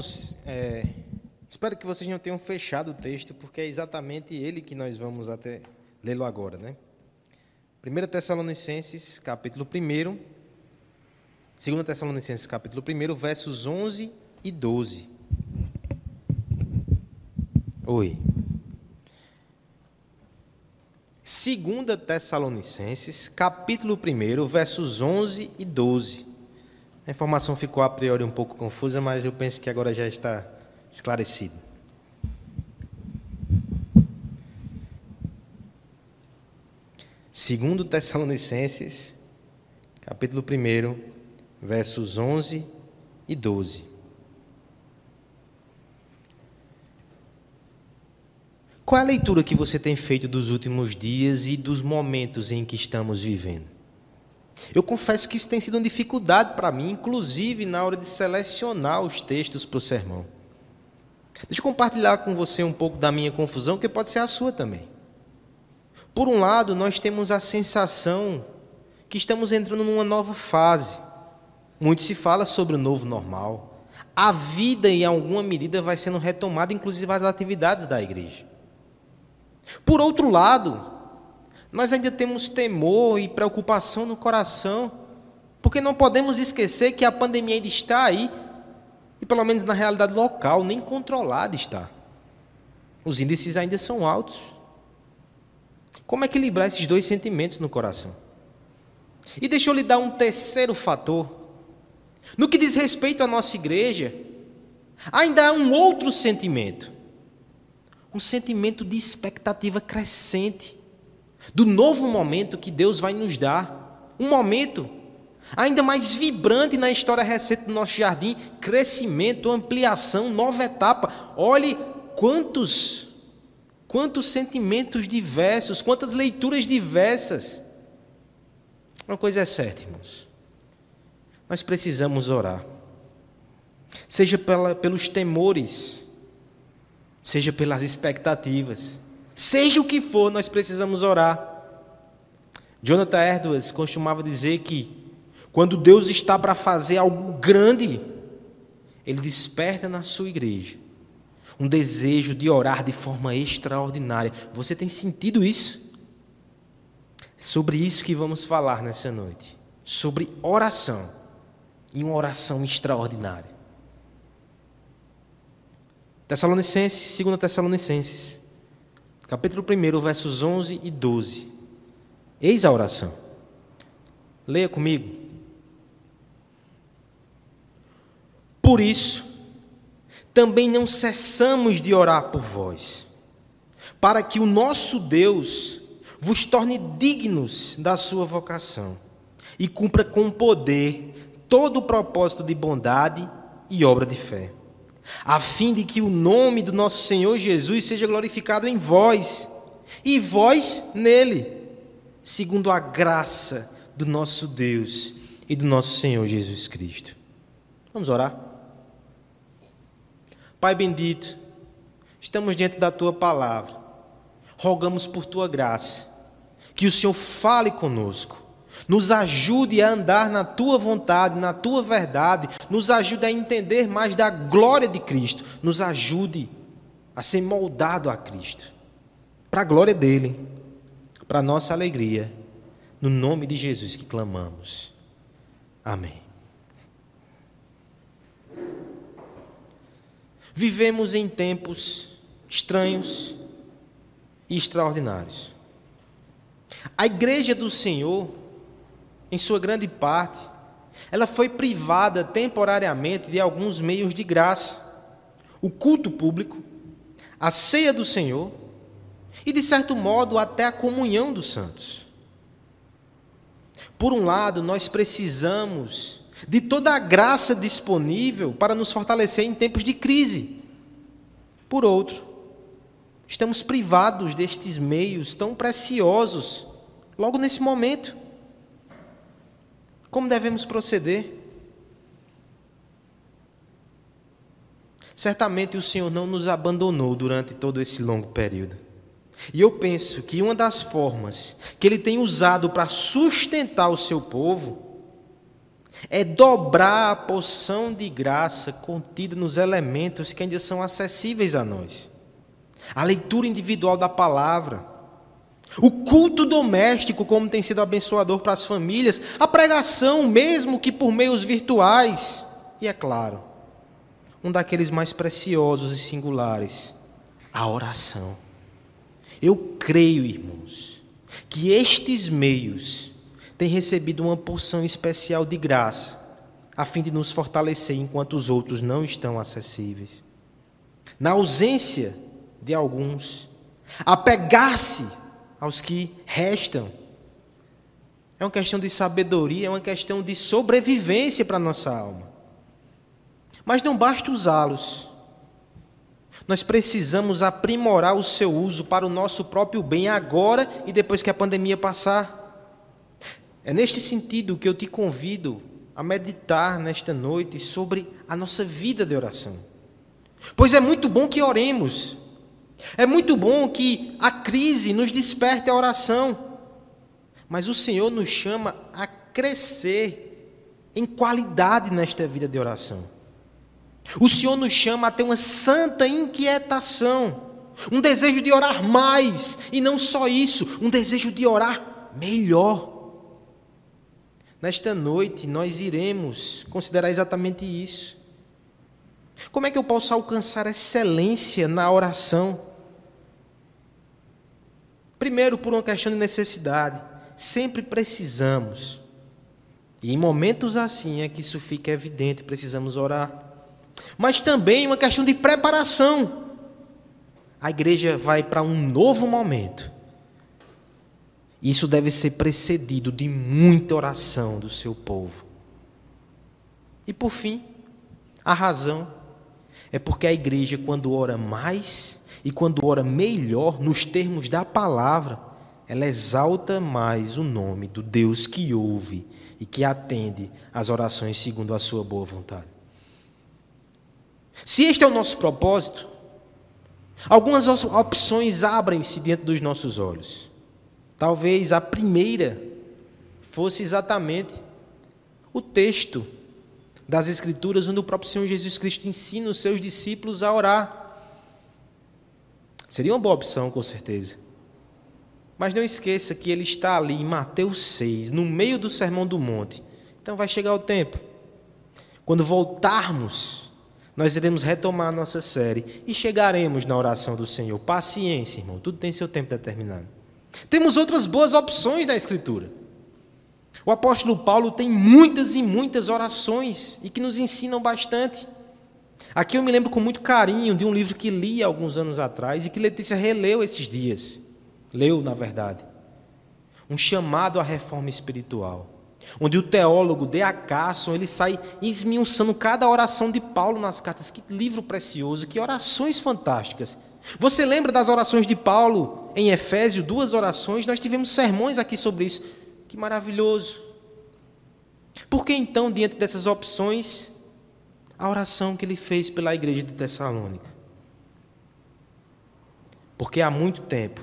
Irmãos, é, espero que vocês não tenham fechado o texto, porque é exatamente ele que nós vamos até lê-lo agora, né? 1 Tessalonicenses, capítulo 1, 2 Tessalonicenses, capítulo 1, versos 11 e 12. Oi. 2 Tessalonicenses, capítulo 1, versos 11 e 12. A informação ficou a priori um pouco confusa, mas eu penso que agora já está esclarecido. Segundo Tessalonicenses, capítulo 1, versos 11 e 12. Qual é a leitura que você tem feito dos últimos dias e dos momentos em que estamos vivendo? Eu confesso que isso tem sido uma dificuldade para mim, inclusive na hora de selecionar os textos para o sermão. Deixa eu compartilhar com você um pouco da minha confusão, que pode ser a sua também. Por um lado, nós temos a sensação que estamos entrando numa nova fase. Muito se fala sobre o novo normal. A vida, em alguma medida, vai sendo retomada, inclusive as atividades da igreja. Por outro lado, nós ainda temos temor e preocupação no coração, porque não podemos esquecer que a pandemia ainda está aí, e pelo menos na realidade local, nem controlada está. Os índices ainda são altos. Como equilibrar esses dois sentimentos no coração? E deixa eu lhe dar um terceiro fator. No que diz respeito à nossa igreja, ainda há um outro sentimento um sentimento de expectativa crescente do novo momento que Deus vai nos dar. Um momento ainda mais vibrante na história recente do nosso jardim crescimento, ampliação, nova etapa. Olhe quantos, quantos sentimentos diversos, quantas leituras diversas. Uma coisa é certa, irmãos. Nós precisamos orar. Seja pela, pelos temores seja pelas expectativas, seja o que for, nós precisamos orar. Jonathan Edwards costumava dizer que quando Deus está para fazer algo grande, Ele desperta na sua igreja um desejo de orar de forma extraordinária. Você tem sentido isso? É sobre isso que vamos falar nessa noite. Sobre oração. E uma oração extraordinária. Tessalonicenses, 2 Tessalonicenses, capítulo 1, versos 11 e 12. Eis a oração. Leia comigo. Por isso, também não cessamos de orar por vós, para que o nosso Deus vos torne dignos da sua vocação e cumpra com poder todo o propósito de bondade e obra de fé a fim de que o nome do nosso Senhor Jesus seja glorificado em vós e vós nele, segundo a graça do nosso Deus e do nosso Senhor Jesus Cristo. Vamos orar? Pai bendito, estamos diante da tua palavra, rogamos por tua graça, que o Senhor fale conosco nos ajude a andar na tua vontade, na tua verdade, nos ajude a entender mais da glória de Cristo, nos ajude a ser moldado a Cristo, para a glória dele, para a nossa alegria, no nome de Jesus que clamamos. Amém. Vivemos em tempos estranhos e extraordinários. A igreja do Senhor em sua grande parte, ela foi privada temporariamente de alguns meios de graça. O culto público, a ceia do Senhor e, de certo modo, até a comunhão dos santos. Por um lado, nós precisamos de toda a graça disponível para nos fortalecer em tempos de crise. Por outro, estamos privados destes meios tão preciosos logo nesse momento. Como devemos proceder? Certamente o Senhor não nos abandonou durante todo esse longo período. E eu penso que uma das formas que Ele tem usado para sustentar o seu povo é dobrar a porção de graça contida nos elementos que ainda são acessíveis a nós. A leitura individual da palavra, o culto doméstico, como tem sido abençoador para as famílias, a pregação, mesmo que por meios virtuais, e é claro, um daqueles mais preciosos e singulares, a oração. Eu creio, irmãos, que estes meios têm recebido uma porção especial de graça, a fim de nos fortalecer enquanto os outros não estão acessíveis. Na ausência de alguns, apegar-se aos que restam. É uma questão de sabedoria, é uma questão de sobrevivência para a nossa alma. Mas não basta usá-los. Nós precisamos aprimorar o seu uso para o nosso próprio bem agora e depois que a pandemia passar. É neste sentido que eu te convido a meditar nesta noite sobre a nossa vida de oração. Pois é muito bom que oremos, é muito bom que a crise nos desperte a oração, mas o Senhor nos chama a crescer em qualidade nesta vida de oração. O Senhor nos chama a ter uma santa inquietação, um desejo de orar mais, e não só isso, um desejo de orar melhor. Nesta noite, nós iremos considerar exatamente isso. Como é que eu posso alcançar excelência na oração? Primeiro, por uma questão de necessidade. Sempre precisamos. E em momentos assim é que isso fica evidente, precisamos orar. Mas também uma questão de preparação. A igreja vai para um novo momento. Isso deve ser precedido de muita oração do seu povo. E por fim, a razão é porque a igreja, quando ora mais, e quando ora melhor, nos termos da palavra, ela exalta mais o nome do Deus que ouve e que atende às orações segundo a sua boa vontade. Se este é o nosso propósito, algumas opções abrem-se diante dos nossos olhos. Talvez a primeira fosse exatamente o texto das Escrituras, onde o próprio Senhor Jesus Cristo ensina os seus discípulos a orar. Seria uma boa opção, com certeza. Mas não esqueça que ele está ali em Mateus 6, no meio do Sermão do Monte. Então vai chegar o tempo. Quando voltarmos, nós iremos retomar a nossa série e chegaremos na oração do Senhor. Paciência, irmão, tudo tem seu tempo determinado. Temos outras boas opções na Escritura. O apóstolo Paulo tem muitas e muitas orações e que nos ensinam bastante. Aqui eu me lembro com muito carinho de um livro que li alguns anos atrás e que Letícia releu esses dias. Leu, na verdade. Um chamado à reforma espiritual. Onde o teólogo D.A. Carson, ele sai esmiuçando cada oração de Paulo nas cartas. Que livro precioso, que orações fantásticas. Você lembra das orações de Paulo em Efésio? Duas orações, nós tivemos sermões aqui sobre isso. Que maravilhoso. Por que então, diante dessas opções, a oração que ele fez pela igreja de Tessalônica. Porque há muito tempo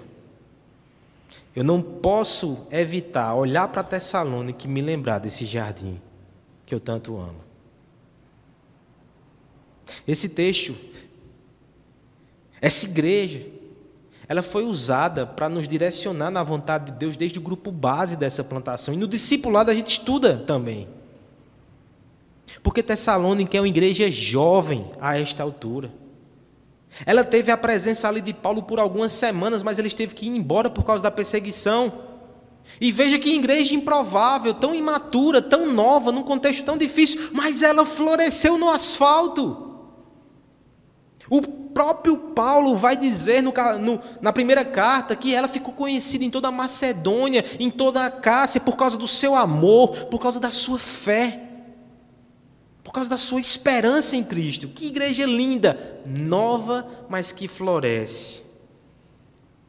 eu não posso evitar olhar para Tessalônica e me lembrar desse jardim que eu tanto amo. Esse texto, essa igreja, ela foi usada para nos direcionar na vontade de Deus desde o grupo base dessa plantação. E no discipulado a gente estuda também. Porque Tessalônica é uma igreja jovem a esta altura. Ela teve a presença ali de Paulo por algumas semanas, mas ele teve que ir embora por causa da perseguição. E veja que igreja improvável, tão imatura, tão nova, num contexto tão difícil, mas ela floresceu no asfalto. O próprio Paulo vai dizer no, no, na primeira carta que ela ficou conhecida em toda a Macedônia, em toda a Cássia, por causa do seu amor, por causa da sua fé causa da sua esperança em Cristo. Que igreja linda, nova, mas que floresce.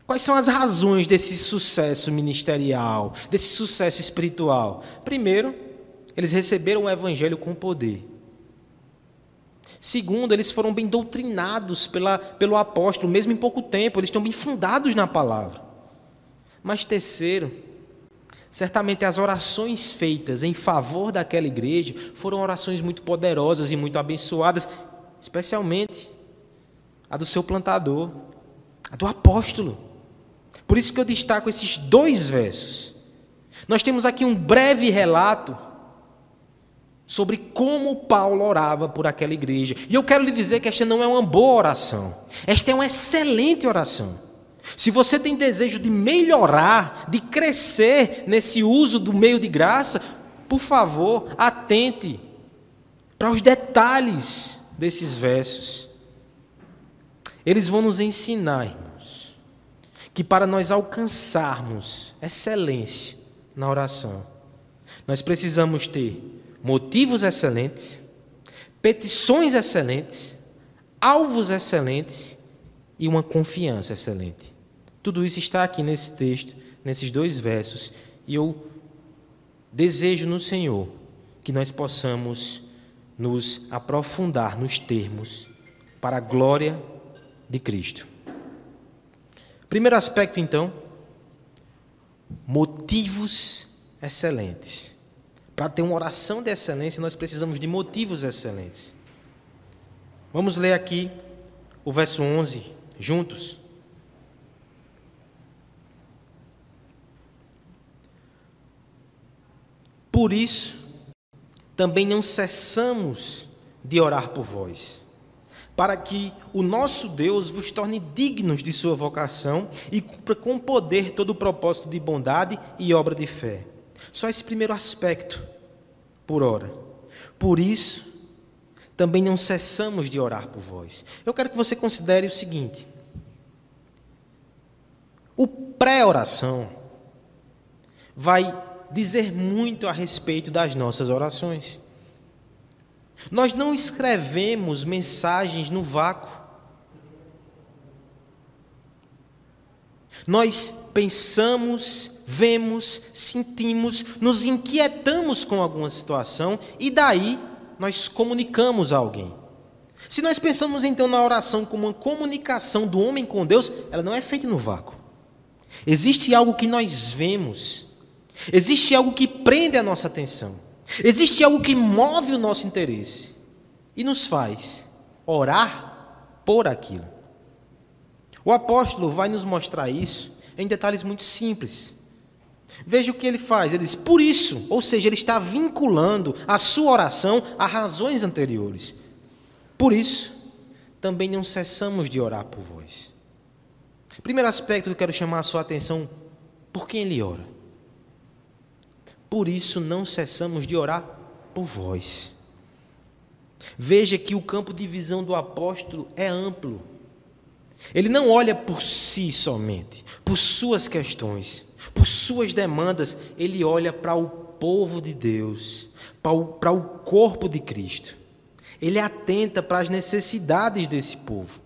Quais são as razões desse sucesso ministerial, desse sucesso espiritual? Primeiro, eles receberam o evangelho com poder. Segundo, eles foram bem doutrinados pela, pelo apóstolo, mesmo em pouco tempo, eles estão bem fundados na palavra. Mas terceiro, Certamente as orações feitas em favor daquela igreja foram orações muito poderosas e muito abençoadas, especialmente a do seu plantador, a do apóstolo. Por isso que eu destaco esses dois versos. Nós temos aqui um breve relato sobre como Paulo orava por aquela igreja. E eu quero lhe dizer que esta não é uma boa oração. Esta é uma excelente oração. Se você tem desejo de melhorar, de crescer nesse uso do meio de graça, por favor, atente para os detalhes desses versos. Eles vão nos ensinar, irmãos, que para nós alcançarmos excelência na oração, nós precisamos ter motivos excelentes, petições excelentes, alvos excelentes e uma confiança excelente. Tudo isso está aqui nesse texto, nesses dois versos, e eu desejo no Senhor que nós possamos nos aprofundar nos termos para a glória de Cristo. Primeiro aspecto, então, motivos excelentes. Para ter uma oração de excelência, nós precisamos de motivos excelentes. Vamos ler aqui o verso 11 juntos. Por isso, também não cessamos de orar por vós, para que o nosso Deus vos torne dignos de sua vocação e cumpra com poder todo o propósito de bondade e obra de fé. Só esse primeiro aspecto, por hora. Por isso, também não cessamos de orar por vós. Eu quero que você considere o seguinte: o pré-oração vai dizer muito a respeito das nossas orações. Nós não escrevemos mensagens no vácuo. Nós pensamos, vemos, sentimos, nos inquietamos com alguma situação e daí nós comunicamos a alguém. Se nós pensamos então na oração como uma comunicação do homem com Deus, ela não é feita no vácuo. Existe algo que nós vemos, Existe algo que prende a nossa atenção. Existe algo que move o nosso interesse e nos faz orar por aquilo. O apóstolo vai nos mostrar isso em detalhes muito simples. Veja o que ele faz. Ele diz, por isso, ou seja, ele está vinculando a sua oração a razões anteriores. Por isso, também não cessamos de orar por vós. Primeiro aspecto que eu quero chamar a sua atenção: por quem ele ora? Por isso não cessamos de orar por vós. Veja que o campo de visão do apóstolo é amplo. Ele não olha por si somente, por suas questões, por suas demandas, ele olha para o povo de Deus, para o, corpo de Cristo. Ele atenta para as necessidades desse povo.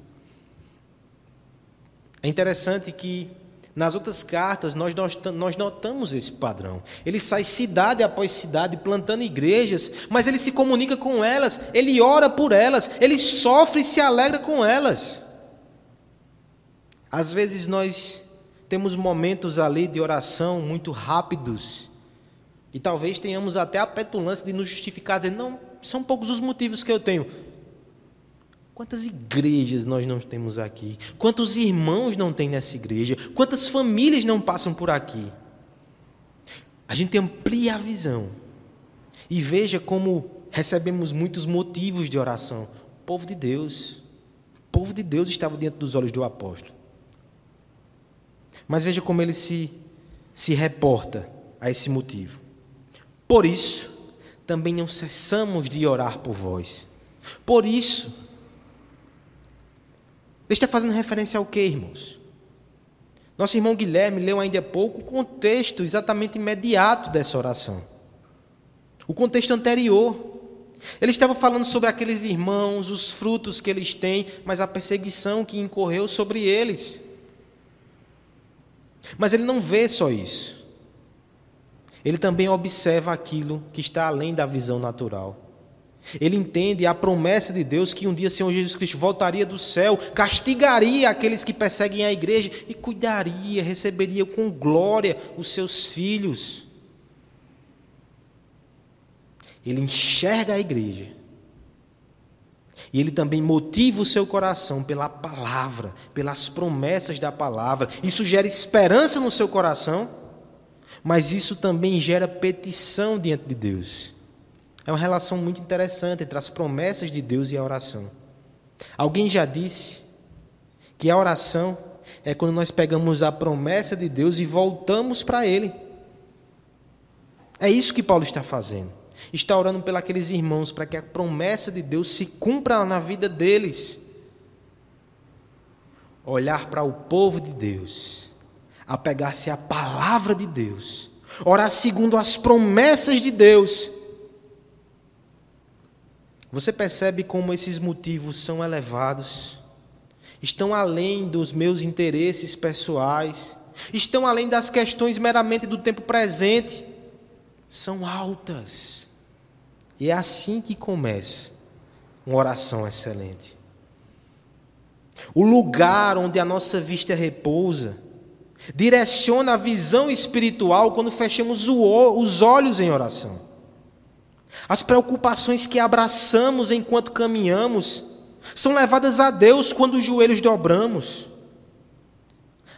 É interessante que nas outras cartas, nós, nós notamos esse padrão. Ele sai cidade após cidade plantando igrejas, mas ele se comunica com elas, ele ora por elas, ele sofre e se alegra com elas. Às vezes nós temos momentos ali de oração muito rápidos, e talvez tenhamos até a petulância de nos justificar, dizendo: não, são poucos os motivos que eu tenho. Quantas igrejas nós não temos aqui? Quantos irmãos não tem nessa igreja? Quantas famílias não passam por aqui? A gente amplia a visão e veja como recebemos muitos motivos de oração. O povo de Deus, o povo de Deus estava diante dos olhos do apóstolo. Mas veja como ele se, se reporta a esse motivo. Por isso, também não cessamos de orar por vós. Por isso, está fazendo referência ao que, irmãos? Nosso irmão Guilherme leu ainda há pouco o contexto exatamente imediato dessa oração. O contexto anterior. Ele estava falando sobre aqueles irmãos, os frutos que eles têm, mas a perseguição que incorreu sobre eles. Mas ele não vê só isso. Ele também observa aquilo que está além da visão natural. Ele entende a promessa de Deus que um dia o Senhor Jesus Cristo voltaria do céu, castigaria aqueles que perseguem a igreja e cuidaria, receberia com glória os seus filhos. ele enxerga a igreja. E ele também motiva o seu coração pela palavra, pelas promessas da palavra. Isso gera esperança no seu coração, mas isso também gera petição diante de Deus. É uma relação muito interessante entre as promessas de Deus e a oração. Alguém já disse que a oração é quando nós pegamos a promessa de Deus e voltamos para Ele. É isso que Paulo está fazendo. Está orando pelos irmãos para que a promessa de Deus se cumpra na vida deles. Olhar para o povo de Deus, apegar-se à palavra de Deus, orar segundo as promessas de Deus você percebe como esses motivos são elevados, estão além dos meus interesses pessoais, estão além das questões meramente do tempo presente, são altas. E é assim que começa uma oração excelente. O lugar onde a nossa vista repousa direciona a visão espiritual quando fechamos os olhos em oração. As preocupações que abraçamos enquanto caminhamos são levadas a Deus quando os joelhos dobramos.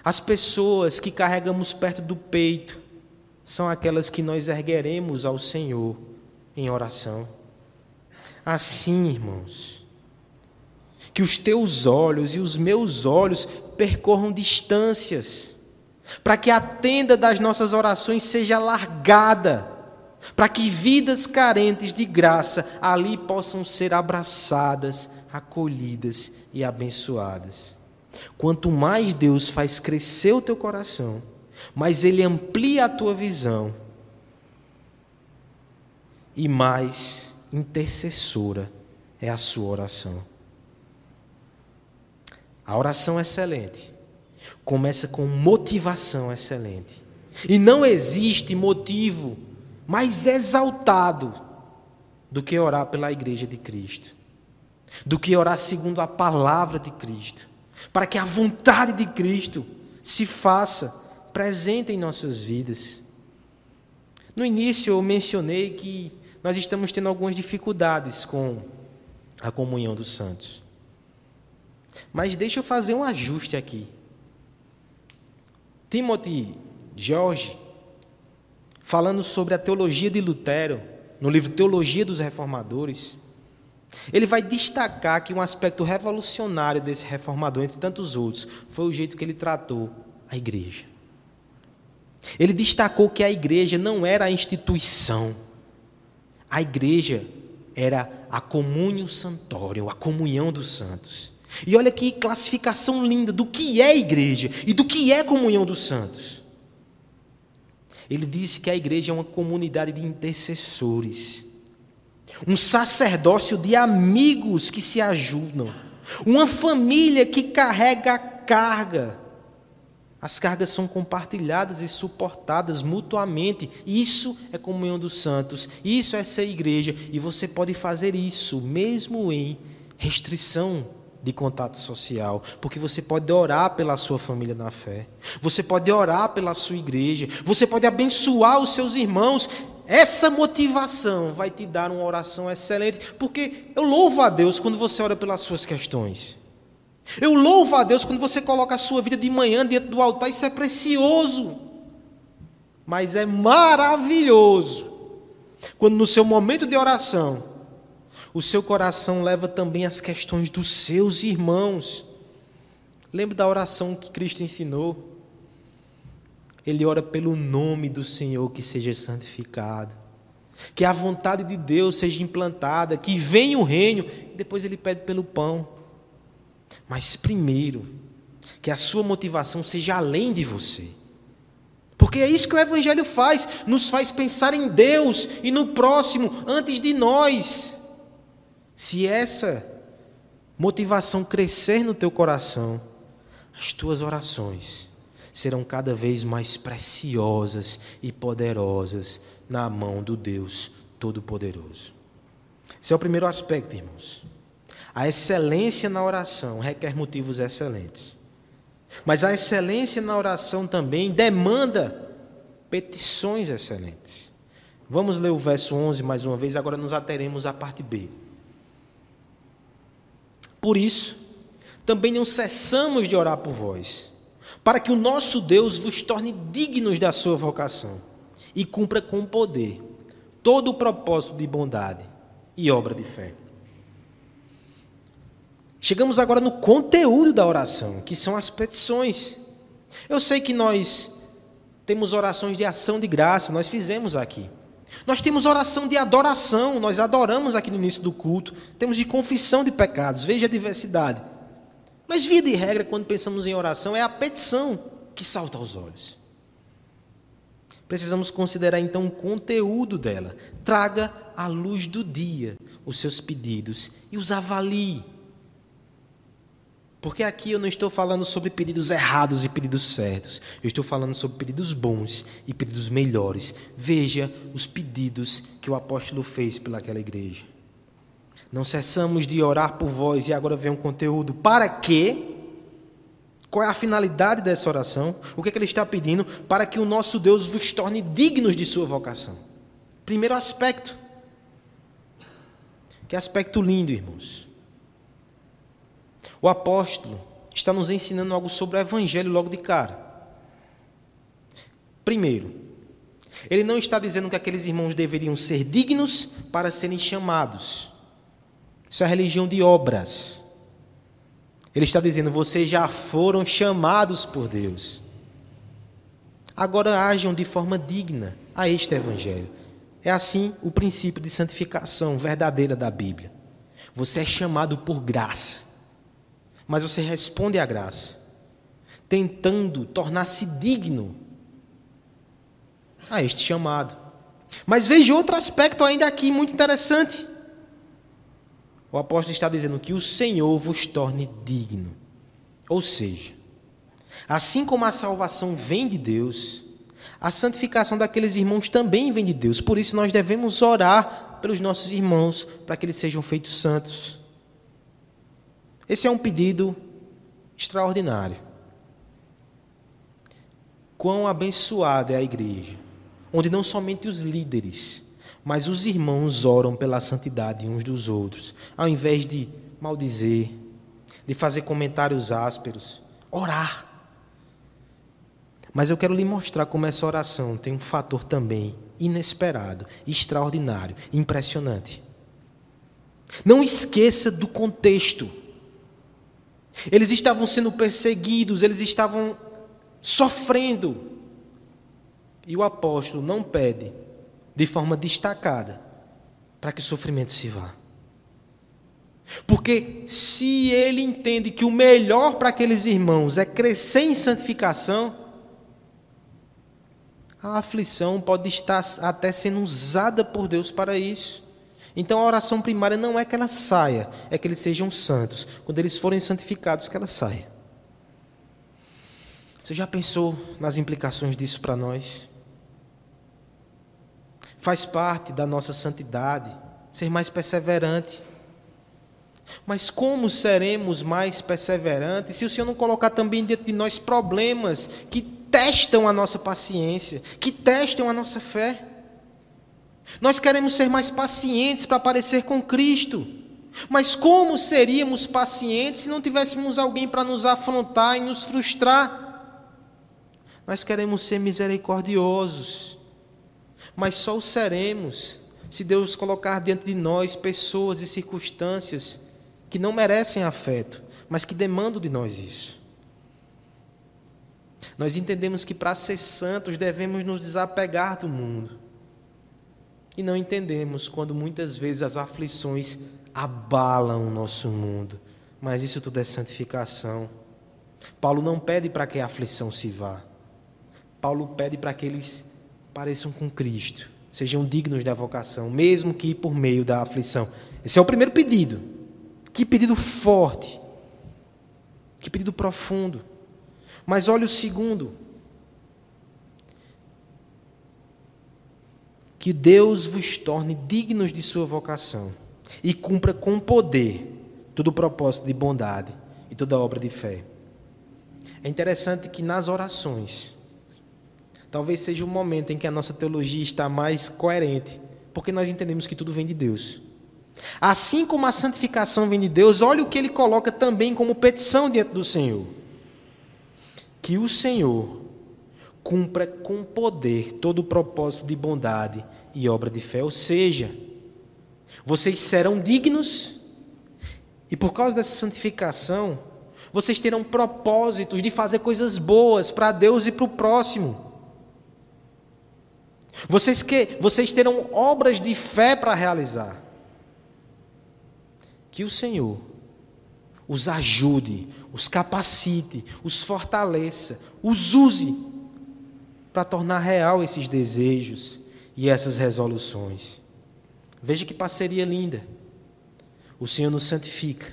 As pessoas que carregamos perto do peito são aquelas que nós ergueremos ao Senhor em oração. Assim, irmãos, que os teus olhos e os meus olhos percorram distâncias, para que a tenda das nossas orações seja largada para que vidas carentes de graça ali possam ser abraçadas, acolhidas e abençoadas. Quanto mais Deus faz crescer o teu coração, mais Ele amplia a tua visão e mais intercessora é a sua oração. A oração excelente começa com motivação excelente. E não existe motivo mais exaltado do que orar pela igreja de Cristo, do que orar segundo a palavra de Cristo, para que a vontade de Cristo se faça presente em nossas vidas. No início eu mencionei que nós estamos tendo algumas dificuldades com a comunhão dos santos. Mas deixa eu fazer um ajuste aqui. Timothy George falando sobre a teologia de Lutero, no livro Teologia dos Reformadores, ele vai destacar que um aspecto revolucionário desse reformador, entre tantos outros, foi o jeito que ele tratou a igreja. Ele destacou que a igreja não era a instituição, a igreja era a comunhão santório, a comunhão dos santos. E olha que classificação linda do que é igreja e do que é comunhão dos santos. Ele disse que a igreja é uma comunidade de intercessores, um sacerdócio de amigos que se ajudam, uma família que carrega a carga. As cargas são compartilhadas e suportadas mutuamente. Isso é comunhão dos santos, isso é ser igreja, e você pode fazer isso mesmo em restrição de contato social, porque você pode orar pela sua família na fé, você pode orar pela sua igreja, você pode abençoar os seus irmãos. Essa motivação vai te dar uma oração excelente, porque eu louvo a Deus quando você ora pelas suas questões. Eu louvo a Deus quando você coloca a sua vida de manhã diante do altar, isso é precioso. Mas é maravilhoso quando no seu momento de oração o seu coração leva também as questões dos seus irmãos. Lembre da oração que Cristo ensinou. Ele ora pelo nome do Senhor que seja santificado. Que a vontade de Deus seja implantada, que venha o reino, depois ele pede pelo pão. Mas primeiro, que a sua motivação seja além de você. Porque é isso que o Evangelho faz, nos faz pensar em Deus e no próximo antes de nós. Se essa motivação crescer no teu coração, as tuas orações serão cada vez mais preciosas e poderosas na mão do Deus Todo-Poderoso. Esse é o primeiro aspecto, irmãos. A excelência na oração requer motivos excelentes. Mas a excelência na oração também demanda petições excelentes. Vamos ler o verso 11 mais uma vez, agora nos ateremos à parte B. Por isso, também não cessamos de orar por vós, para que o nosso Deus vos torne dignos da sua vocação e cumpra com poder todo o propósito de bondade e obra de fé. Chegamos agora no conteúdo da oração, que são as petições. Eu sei que nós temos orações de ação de graça, nós fizemos aqui. Nós temos oração de adoração, nós adoramos aqui no início do culto. Temos de confissão de pecados, veja a diversidade. Mas, via de regra, quando pensamos em oração, é a petição que salta aos olhos. Precisamos considerar então o conteúdo dela. Traga à luz do dia os seus pedidos e os avalie. Porque aqui eu não estou falando sobre pedidos errados e pedidos certos. Eu estou falando sobre pedidos bons e pedidos melhores. Veja os pedidos que o apóstolo fez pelaquela igreja. Não cessamos de orar por vós, e agora vem um conteúdo. Para quê? Qual é a finalidade dessa oração? O que, é que ele está pedindo? Para que o nosso Deus vos torne dignos de sua vocação. Primeiro aspecto. Que aspecto lindo, irmãos. O apóstolo está nos ensinando algo sobre o evangelho logo de cara. Primeiro, ele não está dizendo que aqueles irmãos deveriam ser dignos para serem chamados. Isso é a religião de obras. Ele está dizendo: vocês já foram chamados por Deus. Agora ajam de forma digna a este evangelho. É assim o princípio de santificação verdadeira da Bíblia. Você é chamado por graça mas você responde à graça, tentando tornar-se digno a este chamado. Mas veja outro aspecto ainda aqui muito interessante. O apóstolo está dizendo que o Senhor vos torne digno. Ou seja, assim como a salvação vem de Deus, a santificação daqueles irmãos também vem de Deus. Por isso nós devemos orar pelos nossos irmãos para que eles sejam feitos santos. Esse é um pedido extraordinário. Quão abençoada é a igreja, onde não somente os líderes, mas os irmãos oram pela santidade uns dos outros, ao invés de maldizer, de fazer comentários ásperos, orar. Mas eu quero lhe mostrar como essa oração tem um fator também inesperado, extraordinário, impressionante. Não esqueça do contexto. Eles estavam sendo perseguidos, eles estavam sofrendo. E o apóstolo não pede de forma destacada para que o sofrimento se vá. Porque se ele entende que o melhor para aqueles irmãos é crescer em santificação, a aflição pode estar até sendo usada por Deus para isso. Então a oração primária não é que ela saia, é que eles sejam santos. Quando eles forem santificados, que ela saia. Você já pensou nas implicações disso para nós? Faz parte da nossa santidade ser mais perseverante. Mas como seremos mais perseverantes se o Senhor não colocar também dentro de nós problemas que testam a nossa paciência, que testam a nossa fé? Nós queremos ser mais pacientes para parecer com Cristo. Mas como seríamos pacientes se não tivéssemos alguém para nos afrontar e nos frustrar? Nós queremos ser misericordiosos, mas só o seremos se Deus colocar diante de nós pessoas e circunstâncias que não merecem afeto, mas que demandam de nós isso. Nós entendemos que para ser santos devemos nos desapegar do mundo e não entendemos quando muitas vezes as aflições abalam o nosso mundo. Mas isso tudo é santificação. Paulo não pede para que a aflição se vá. Paulo pede para que eles pareçam com Cristo, sejam dignos da vocação, mesmo que por meio da aflição. Esse é o primeiro pedido. Que pedido forte. Que pedido profundo. Mas olha o segundo. Que Deus vos torne dignos de sua vocação e cumpra com poder todo o propósito de bondade e toda obra de fé. É interessante que nas orações, talvez seja o momento em que a nossa teologia está mais coerente, porque nós entendemos que tudo vem de Deus. Assim como a santificação vem de Deus, olha o que ele coloca também como petição diante do Senhor. Que o Senhor cumpra com poder todo o propósito de bondade e obra de fé, ou seja, vocês serão dignos e por causa dessa santificação, vocês terão propósitos de fazer coisas boas para Deus e para o próximo. Vocês, que, vocês terão obras de fé para realizar. Que o Senhor os ajude, os capacite, os fortaleça, os use para tornar real esses desejos e essas resoluções. Veja que parceria linda. O Senhor nos santifica.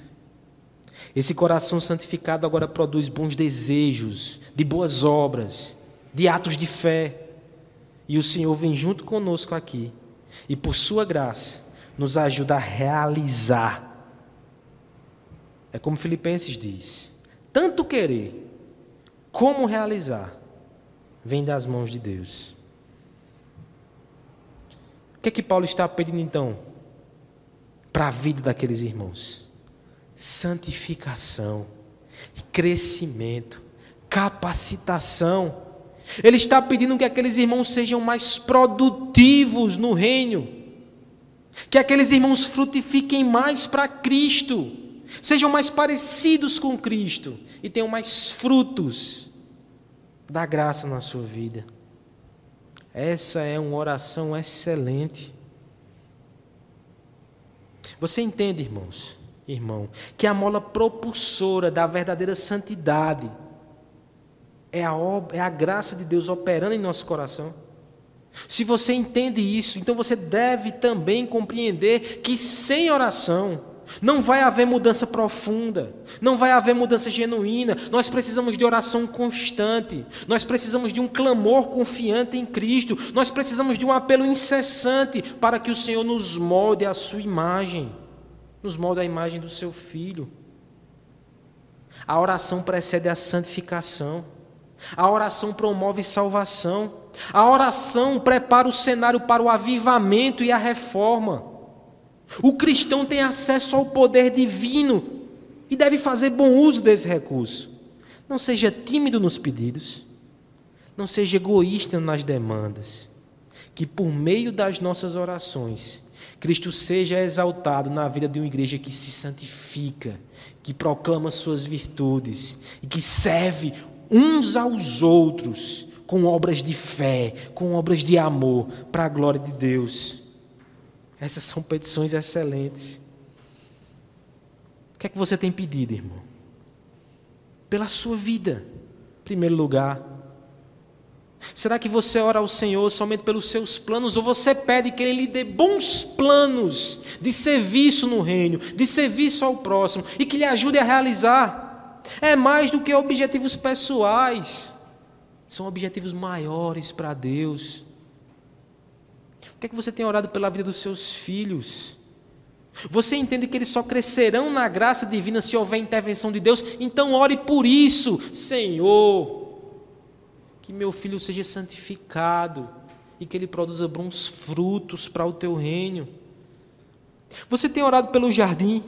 Esse coração santificado agora produz bons desejos, de boas obras, de atos de fé. E o Senhor vem junto conosco aqui e, por Sua graça, nos ajuda a realizar. É como Filipenses diz: tanto querer como realizar vem das mãos de Deus. O que é que Paulo está pedindo então para a vida daqueles irmãos? Santificação, crescimento, capacitação. Ele está pedindo que aqueles irmãos sejam mais produtivos no reino, que aqueles irmãos frutifiquem mais para Cristo, sejam mais parecidos com Cristo e tenham mais frutos da graça na sua vida. Essa é uma oração excelente. Você entende, irmãos, irmão, que a mola propulsora da verdadeira santidade é a, é a graça de Deus operando em nosso coração? Se você entende isso, então você deve também compreender que sem oração, não vai haver mudança profunda, não vai haver mudança genuína. Nós precisamos de oração constante, nós precisamos de um clamor confiante em Cristo, nós precisamos de um apelo incessante para que o Senhor nos molde a sua imagem, nos molde a imagem do seu filho. A oração precede a santificação, a oração promove salvação, a oração prepara o cenário para o avivamento e a reforma. O cristão tem acesso ao poder divino e deve fazer bom uso desse recurso. Não seja tímido nos pedidos, não seja egoísta nas demandas. Que por meio das nossas orações, Cristo seja exaltado na vida de uma igreja que se santifica, que proclama suas virtudes e que serve uns aos outros com obras de fé, com obras de amor, para a glória de Deus. Essas são petições excelentes. O que é que você tem pedido, irmão? Pela sua vida, em primeiro lugar. Será que você ora ao Senhor somente pelos seus planos, ou você pede que Ele lhe dê bons planos de serviço no reino, de serviço ao próximo, e que lhe ajude a realizar? É mais do que objetivos pessoais, são objetivos maiores para Deus que é que você tem orado pela vida dos seus filhos? Você entende que eles só crescerão na graça divina se houver intervenção de Deus? Então ore por isso, Senhor. Que meu filho seja santificado e que ele produza bons frutos para o teu reino. Você tem orado pelo jardim?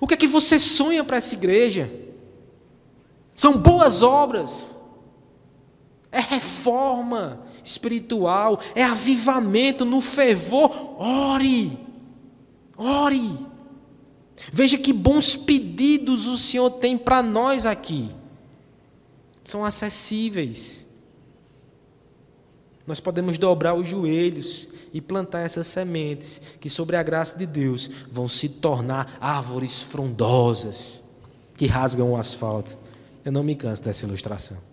O que é que você sonha para essa igreja? São boas obras, é reforma, espiritual, é avivamento no fervor. Ore, ore. Veja que bons pedidos o Senhor tem para nós aqui. São acessíveis. Nós podemos dobrar os joelhos e plantar essas sementes que, sobre a graça de Deus, vão se tornar árvores frondosas que rasgam o asfalto. Eu não me canso dessa ilustração.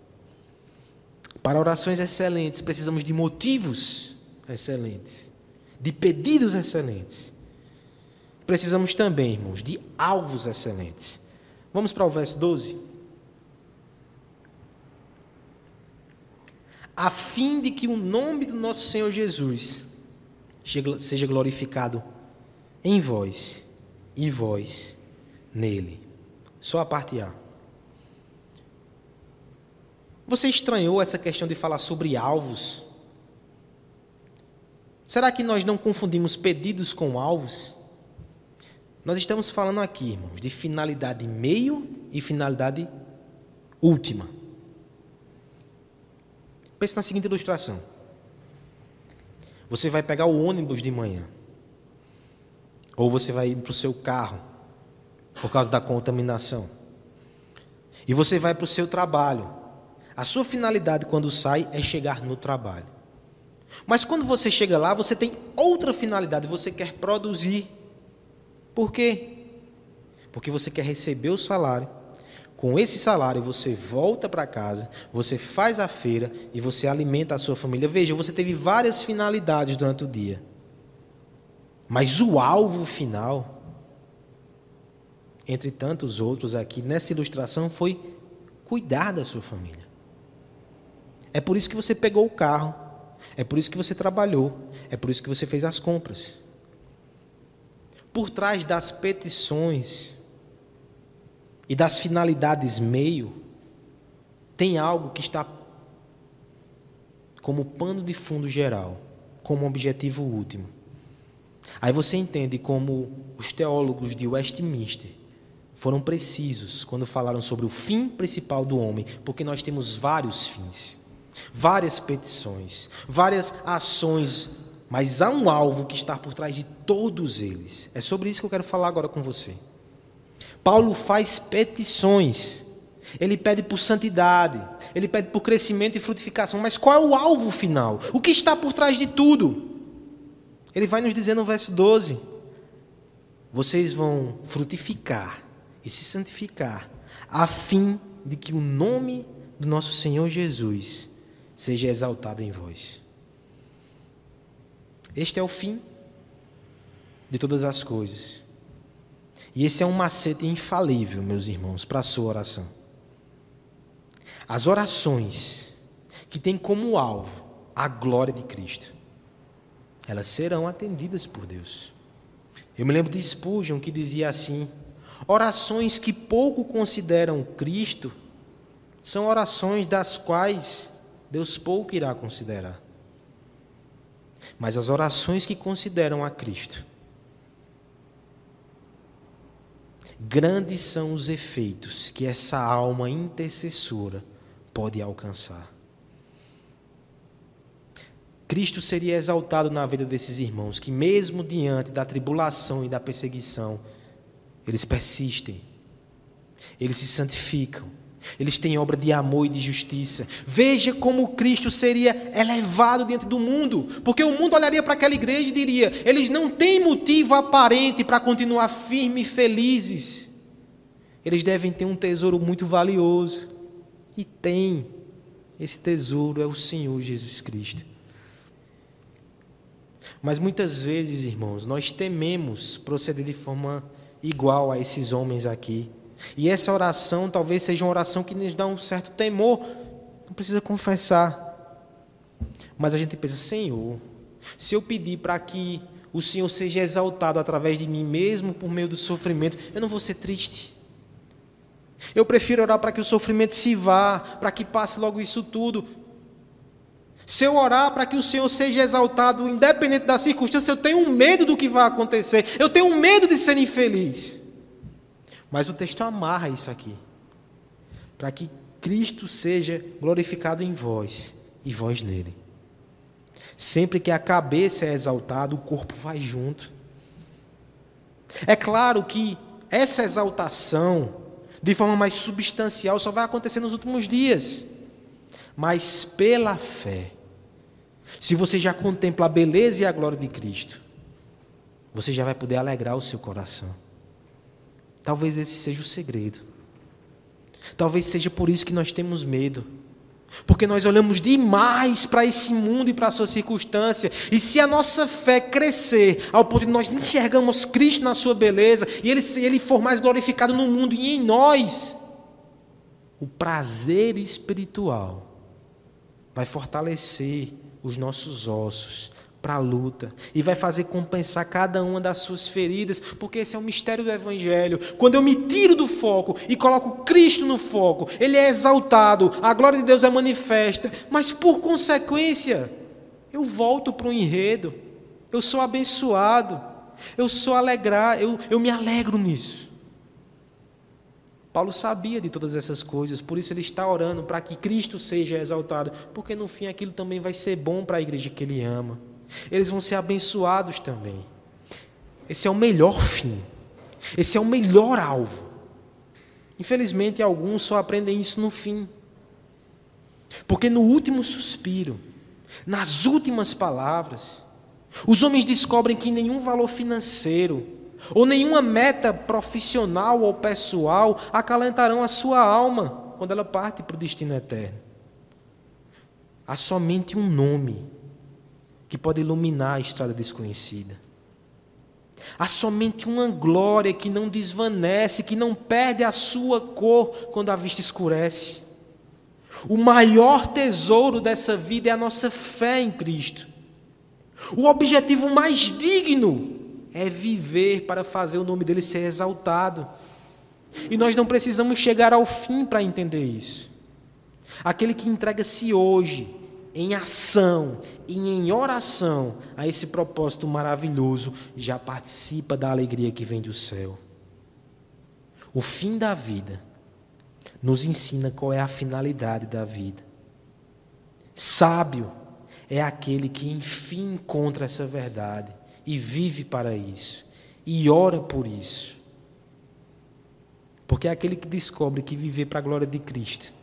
Para orações excelentes, precisamos de motivos excelentes, de pedidos excelentes. Precisamos também, irmãos, de alvos excelentes. Vamos para o verso 12. A fim de que o nome do nosso Senhor Jesus seja glorificado em vós e vós nele. Só a parte A. Você estranhou essa questão de falar sobre alvos? Será que nós não confundimos pedidos com alvos? Nós estamos falando aqui, irmãos, de finalidade meio e finalidade última. Pense na seguinte ilustração. Você vai pegar o ônibus de manhã. Ou você vai ir para o seu carro, por causa da contaminação. E você vai para o seu trabalho. A sua finalidade quando sai é chegar no trabalho. Mas quando você chega lá, você tem outra finalidade, você quer produzir. Por quê? Porque você quer receber o salário. Com esse salário você volta para casa, você faz a feira e você alimenta a sua família. Veja, você teve várias finalidades durante o dia. Mas o alvo final, entre tantos outros aqui nessa ilustração, foi cuidar da sua família. É por isso que você pegou o carro, é por isso que você trabalhou, é por isso que você fez as compras. Por trás das petições e das finalidades meio, tem algo que está como pano de fundo geral, como objetivo último. Aí você entende como os teólogos de Westminster foram precisos quando falaram sobre o fim principal do homem, porque nós temos vários fins, várias petições, várias ações mas há um alvo que está por trás de todos eles. É sobre isso que eu quero falar agora com você. Paulo faz petições. Ele pede por santidade, ele pede por crescimento e frutificação. Mas qual é o alvo final? O que está por trás de tudo? Ele vai nos dizer no verso 12: Vocês vão frutificar e se santificar, a fim de que o nome do nosso Senhor Jesus seja exaltado em vós. Este é o fim de todas as coisas. E esse é um macete infalível, meus irmãos, para a sua oração. As orações que têm como alvo a glória de Cristo, elas serão atendidas por Deus. Eu me lembro de Spurgeon que dizia assim: orações que pouco consideram Cristo são orações das quais Deus pouco irá considerar mas as orações que consideram a Cristo. Grandes são os efeitos que essa alma intercessora pode alcançar. Cristo seria exaltado na vida desses irmãos que, mesmo diante da tribulação e da perseguição, eles persistem, eles se santificam, eles têm obra de amor e de justiça. Veja como Cristo seria elevado diante do mundo, porque o mundo olharia para aquela igreja e diria: eles não têm motivo aparente para continuar firmes e felizes. Eles devem ter um tesouro muito valioso. E tem. Esse tesouro é o Senhor Jesus Cristo. Mas muitas vezes, irmãos, nós tememos proceder de forma igual a esses homens aqui. E essa oração talvez seja uma oração que nos dá um certo temor. Não precisa confessar. Mas a gente pensa, Senhor, se eu pedir para que o Senhor seja exaltado através de mim mesmo por meio do sofrimento, eu não vou ser triste. Eu prefiro orar para que o sofrimento se vá, para que passe logo isso tudo. Se eu orar para que o Senhor seja exaltado, independente da circunstância, eu tenho medo do que vai acontecer. Eu tenho medo de ser infeliz. Mas o texto amarra isso aqui. Para que Cristo seja glorificado em vós e vós nele. Sempre que a cabeça é exaltada, o corpo vai junto. É claro que essa exaltação, de forma mais substancial, só vai acontecer nos últimos dias. Mas pela fé, se você já contempla a beleza e a glória de Cristo, você já vai poder alegrar o seu coração. Talvez esse seja o segredo. Talvez seja por isso que nós temos medo. Porque nós olhamos demais para esse mundo e para a sua circunstância. E se a nossa fé crescer ao ponto de nós enxergamos Cristo na sua beleza e ele, ele for mais glorificado no mundo e em nós, o prazer espiritual vai fortalecer os nossos ossos para a luta e vai fazer compensar cada uma das suas feridas, porque esse é o mistério do Evangelho. Quando eu me tiro do foco e coloco Cristo no foco, Ele é exaltado, a glória de Deus é manifesta, mas por consequência, eu volto para o enredo, eu sou abençoado, eu sou alegrar, eu, eu me alegro nisso. Paulo sabia de todas essas coisas, por isso ele está orando para que Cristo seja exaltado, porque no fim aquilo também vai ser bom para a igreja que ele ama. Eles vão ser abençoados também. Esse é o melhor fim. Esse é o melhor alvo. Infelizmente, alguns só aprendem isso no fim. Porque no último suspiro, nas últimas palavras, os homens descobrem que nenhum valor financeiro, ou nenhuma meta profissional ou pessoal acalentarão a sua alma quando ela parte para o destino eterno. Há somente um nome que pode iluminar a estrada desconhecida. Há somente uma glória que não desvanece, que não perde a sua cor quando a vista escurece. O maior tesouro dessa vida é a nossa fé em Cristo. O objetivo mais digno é viver para fazer o nome dele ser exaltado. E nós não precisamos chegar ao fim para entender isso. Aquele que entrega-se hoje em ação e em oração a esse propósito maravilhoso já participa da alegria que vem do céu. O fim da vida nos ensina qual é a finalidade da vida. Sábio é aquele que enfim encontra essa verdade e vive para isso, e ora por isso. Porque é aquele que descobre que viver para a glória de Cristo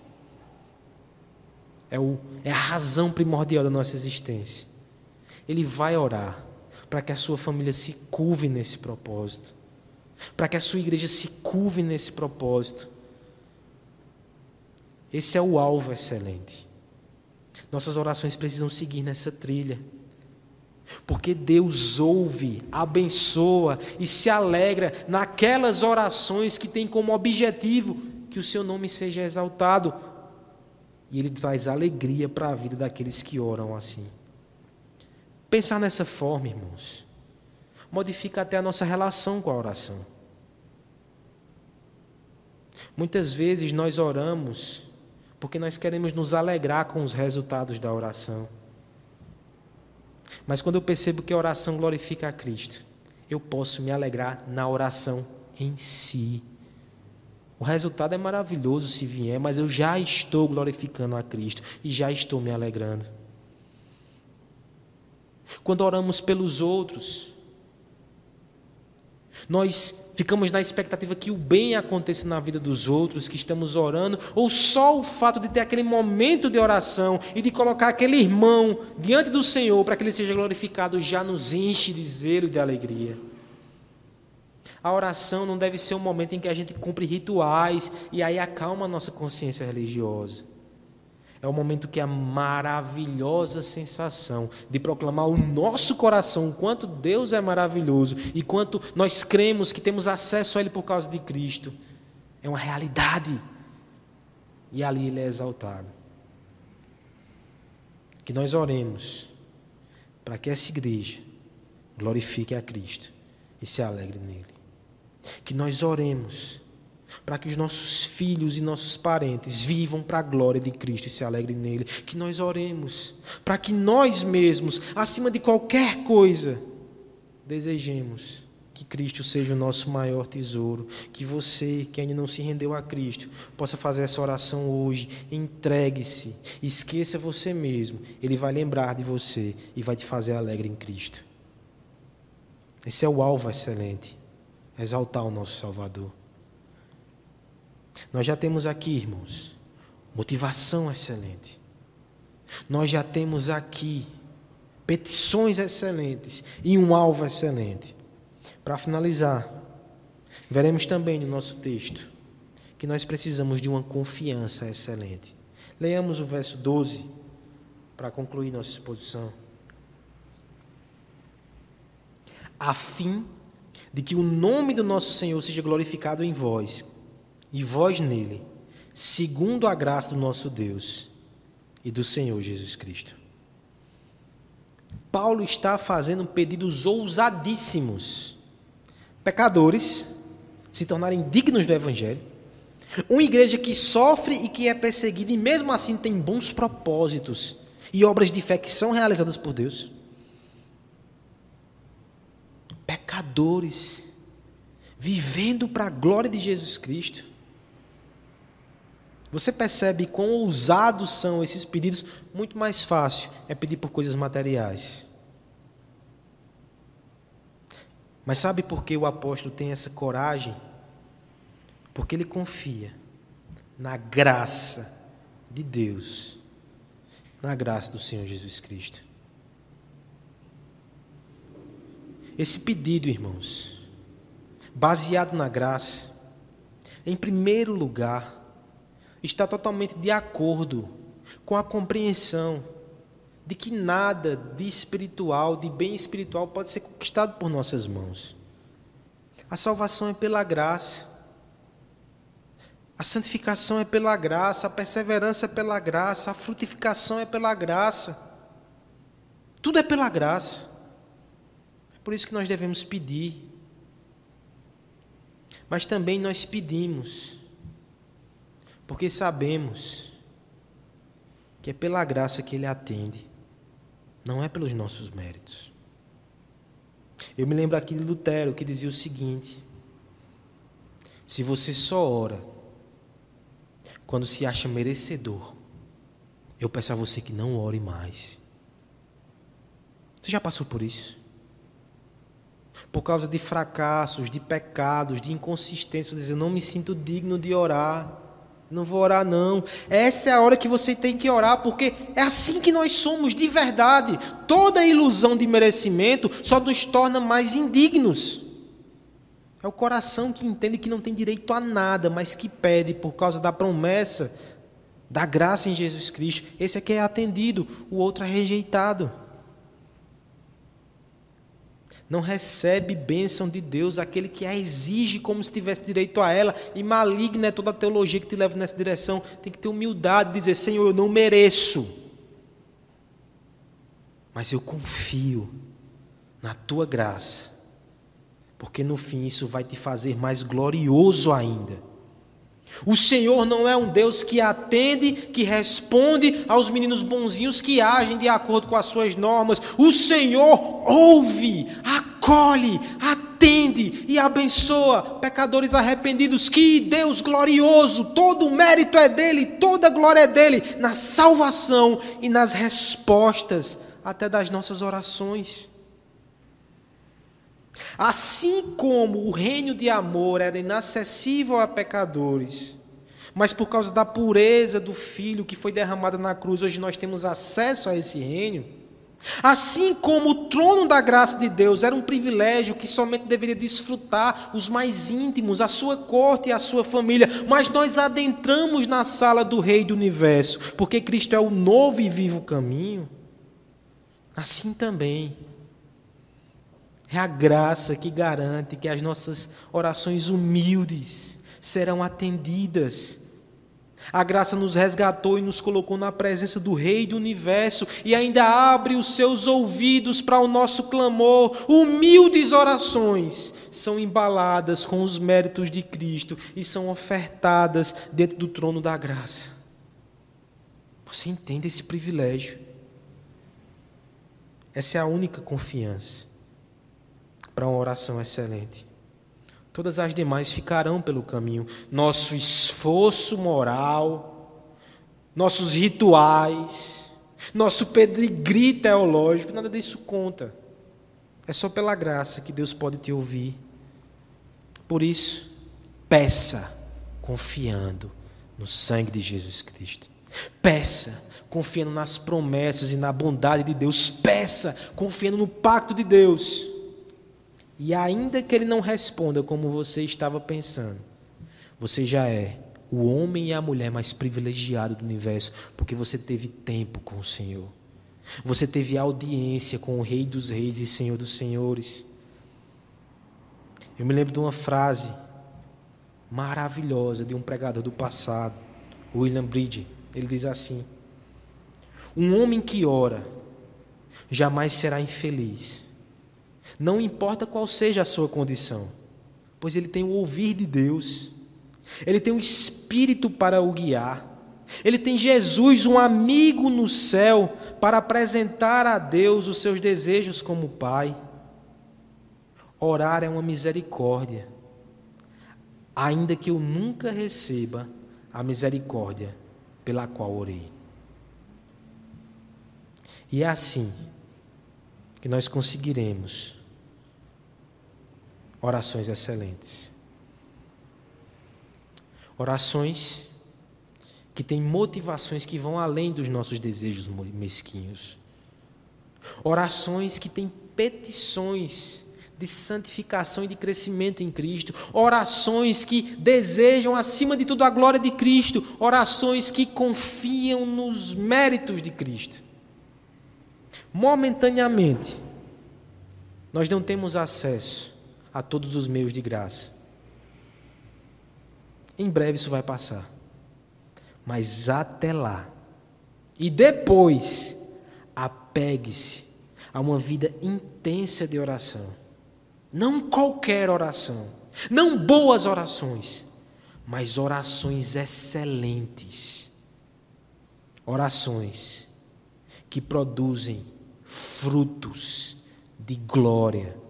é, o, é a razão primordial da nossa existência. Ele vai orar para que a sua família se curve nesse propósito, para que a sua igreja se curve nesse propósito. Esse é o alvo excelente. Nossas orações precisam seguir nessa trilha. Porque Deus ouve, abençoa e se alegra naquelas orações que têm como objetivo que o seu nome seja exaltado. E Ele traz alegria para a vida daqueles que oram assim. Pensar nessa forma, irmãos, modifica até a nossa relação com a oração. Muitas vezes nós oramos porque nós queremos nos alegrar com os resultados da oração. Mas quando eu percebo que a oração glorifica a Cristo, eu posso me alegrar na oração em si. O resultado é maravilhoso se vier, mas eu já estou glorificando a Cristo e já estou me alegrando. Quando oramos pelos outros, nós ficamos na expectativa que o bem aconteça na vida dos outros, que estamos orando, ou só o fato de ter aquele momento de oração e de colocar aquele irmão diante do Senhor para que ele seja glorificado já nos enche de zelo e de alegria. A oração não deve ser um momento em que a gente cumpre rituais e aí acalma a nossa consciência religiosa. É o momento que a maravilhosa sensação de proclamar o nosso coração, o quanto Deus é maravilhoso e quanto nós cremos que temos acesso a Ele por causa de Cristo, é uma realidade. E ali Ele é exaltado. Que nós oremos para que essa igreja glorifique a Cristo e se alegre nele. Que nós oremos para que os nossos filhos e nossos parentes vivam para a glória de Cristo e se alegrem nele. Que nós oremos para que nós mesmos, acima de qualquer coisa, desejemos que Cristo seja o nosso maior tesouro. Que você, que ainda não se rendeu a Cristo, possa fazer essa oração hoje. Entregue-se, esqueça você mesmo. Ele vai lembrar de você e vai te fazer alegre em Cristo. Esse é o alvo excelente exaltar o nosso Salvador. Nós já temos aqui, irmãos, motivação excelente. Nós já temos aqui petições excelentes e um alvo excelente. Para finalizar, veremos também no nosso texto que nós precisamos de uma confiança excelente. Leamos o verso 12 para concluir nossa exposição. A fim de que o nome do nosso Senhor seja glorificado em vós, e vós nele, segundo a graça do nosso Deus e do Senhor Jesus Cristo. Paulo está fazendo pedidos ousadíssimos. Pecadores se tornarem dignos do Evangelho. Uma igreja que sofre e que é perseguida e mesmo assim tem bons propósitos e obras de fé que são realizadas por Deus. Pecadores vivendo para a glória de Jesus Cristo. Você percebe quão ousados são esses pedidos? Muito mais fácil é pedir por coisas materiais. Mas sabe por que o apóstolo tem essa coragem? Porque ele confia na graça de Deus, na graça do Senhor Jesus Cristo. Esse pedido, irmãos, baseado na graça, em primeiro lugar, está totalmente de acordo com a compreensão de que nada de espiritual, de bem espiritual, pode ser conquistado por nossas mãos. A salvação é pela graça. A santificação é pela graça, a perseverança é pela graça, a frutificação é pela graça. Tudo é pela graça. Por isso que nós devemos pedir. Mas também nós pedimos, porque sabemos que é pela graça que Ele atende, não é pelos nossos méritos. Eu me lembro aqui de Lutero que dizia o seguinte: se você só ora quando se acha merecedor, eu peço a você que não ore mais. Você já passou por isso? Por causa de fracassos, de pecados, de inconsistências, dizer, não me sinto digno de orar. Não vou orar, não. Essa é a hora que você tem que orar, porque é assim que nós somos de verdade. Toda ilusão de merecimento só nos torna mais indignos. É o coração que entende que não tem direito a nada, mas que pede por causa da promessa da graça em Jesus Cristo. Esse aqui é atendido, o outro é rejeitado não recebe bênção de Deus, aquele que a exige como se tivesse direito a ela, e maligna é toda a teologia que te leva nessa direção. Tem que ter humildade, dizer: Senhor, eu não mereço, mas eu confio na tua graça, porque no fim isso vai te fazer mais glorioso ainda. O Senhor não é um Deus que atende, que responde aos meninos bonzinhos que agem de acordo com as suas normas. O Senhor ouve, acolhe, atende e abençoa pecadores arrependidos. Que Deus glorioso, todo o mérito é dele, toda a glória é dele, na salvação e nas respostas até das nossas orações. Assim como o reino de amor era inacessível a pecadores, mas por causa da pureza do Filho que foi derramada na cruz, hoje nós temos acesso a esse reino. Assim como o trono da graça de Deus era um privilégio que somente deveria desfrutar os mais íntimos, a sua corte e a sua família, mas nós adentramos na sala do Rei do universo, porque Cristo é o novo e vivo caminho. Assim também é a graça que garante que as nossas orações humildes serão atendidas. A graça nos resgatou e nos colocou na presença do Rei do universo e ainda abre os seus ouvidos para o nosso clamor. Humildes orações são embaladas com os méritos de Cristo e são ofertadas dentro do trono da graça. Você entende esse privilégio? Essa é a única confiança para uma oração excelente. Todas as demais ficarão pelo caminho. Nosso esforço moral, nossos rituais, nosso pedigree teológico, nada disso conta. É só pela graça que Deus pode te ouvir. Por isso, peça confiando no sangue de Jesus Cristo. Peça confiando nas promessas e na bondade de Deus. Peça confiando no pacto de Deus. E ainda que ele não responda como você estava pensando, você já é o homem e a mulher mais privilegiado do universo, porque você teve tempo com o Senhor. Você teve audiência com o Rei dos Reis e Senhor dos Senhores. Eu me lembro de uma frase maravilhosa de um pregador do passado, William Bridge. Ele diz assim: Um homem que ora jamais será infeliz. Não importa qual seja a sua condição, pois ele tem o ouvir de Deus, ele tem o Espírito para o guiar, ele tem Jesus, um amigo no céu, para apresentar a Deus os seus desejos como Pai. Orar é uma misericórdia, ainda que eu nunca receba a misericórdia pela qual orei. E é assim que nós conseguiremos orações excelentes. Orações que têm motivações que vão além dos nossos desejos mesquinhos. Orações que têm petições de santificação e de crescimento em Cristo, orações que desejam acima de tudo a glória de Cristo, orações que confiam nos méritos de Cristo. Momentaneamente, nós não temos acesso a todos os meios de graça. Em breve isso vai passar. Mas até lá, e depois, apegue-se a uma vida intensa de oração. Não qualquer oração, não boas orações, mas orações excelentes. Orações que produzem frutos de glória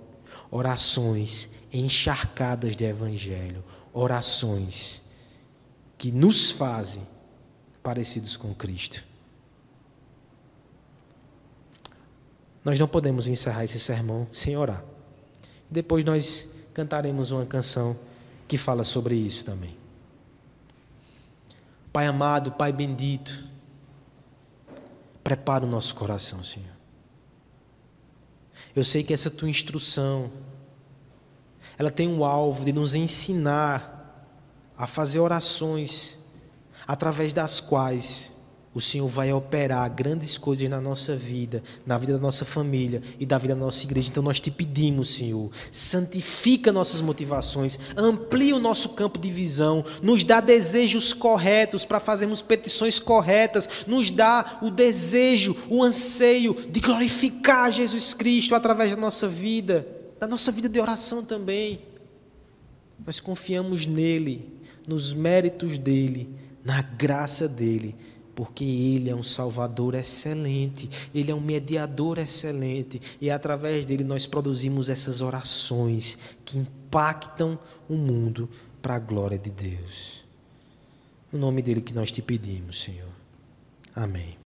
orações encharcadas de evangelho, orações que nos fazem parecidos com Cristo. Nós não podemos encerrar esse sermão sem orar. Depois nós cantaremos uma canção que fala sobre isso também. Pai amado, Pai bendito, prepara o nosso coração, Senhor. Eu sei que essa tua instrução, ela tem um alvo de nos ensinar a fazer orações através das quais o Senhor vai operar grandes coisas na nossa vida, na vida da nossa família e da vida da nossa igreja. Então nós te pedimos, Senhor, santifica nossas motivações, amplia o nosso campo de visão, nos dá desejos corretos para fazermos petições corretas, nos dá o desejo, o anseio de glorificar Jesus Cristo através da nossa vida, da nossa vida de oração também. Nós confiamos nele, nos méritos dele, na graça dele porque Ele é um Salvador excelente, Ele é um mediador excelente, e através dele nós produzimos essas orações que impactam o mundo para a glória de Deus. No nome dele que nós te pedimos, Senhor. Amém.